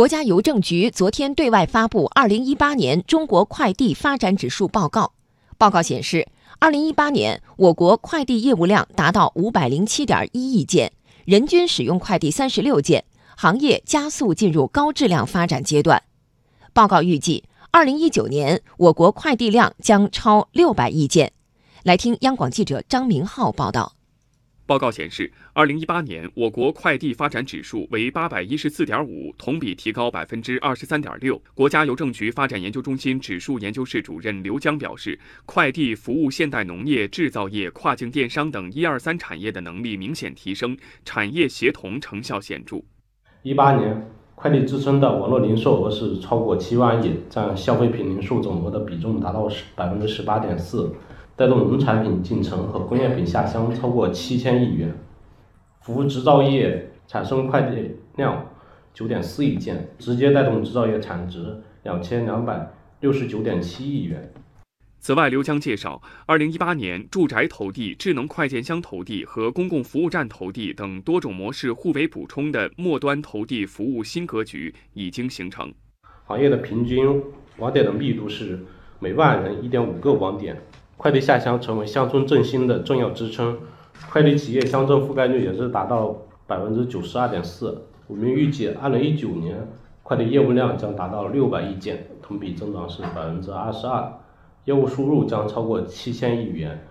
国家邮政局昨天对外发布《二零一八年中国快递发展指数报告》。报告显示，二零一八年我国快递业务量达到五百零七点一亿件，人均使用快递三十六件，行业加速进入高质量发展阶段。报告预计，二零一九年我国快递量将超六百亿件。来听央广记者张明浩报道。报告显示，二零一八年我国快递发展指数为八百一十四点五，同比提高百分之二十三点六。国家邮政局发展研究中心指数研究室主任刘江表示，快递服务现代农业、制造业、跨境电商等一二三产业的能力明显提升，产业协同成效显著。一八年，快递支撑的网络零售额是超过七万亿，占消费品零售总额的比重达到十百分之十八点四。带动农产品进城和工业品下乡超过七千亿元，服务制造业产生快递量九点四亿件，直接带动制造业产值两千两百六十九点七亿元。此外，刘江介绍，二零一八年住宅投递、智能快件箱投递和公共服务站投递等多种模式互为补充的末端投递服务新格局已经形成。行业的平均网点的密度是每万人一点五个网点。快递下乡成为乡村振兴的重要支撑，快递企业乡镇覆盖率也是达到百分之九十二点四。我们预计，二零一九年快递业务量将达到六百亿件，同比增长是百分之二十二，业务收入将超过七千亿元，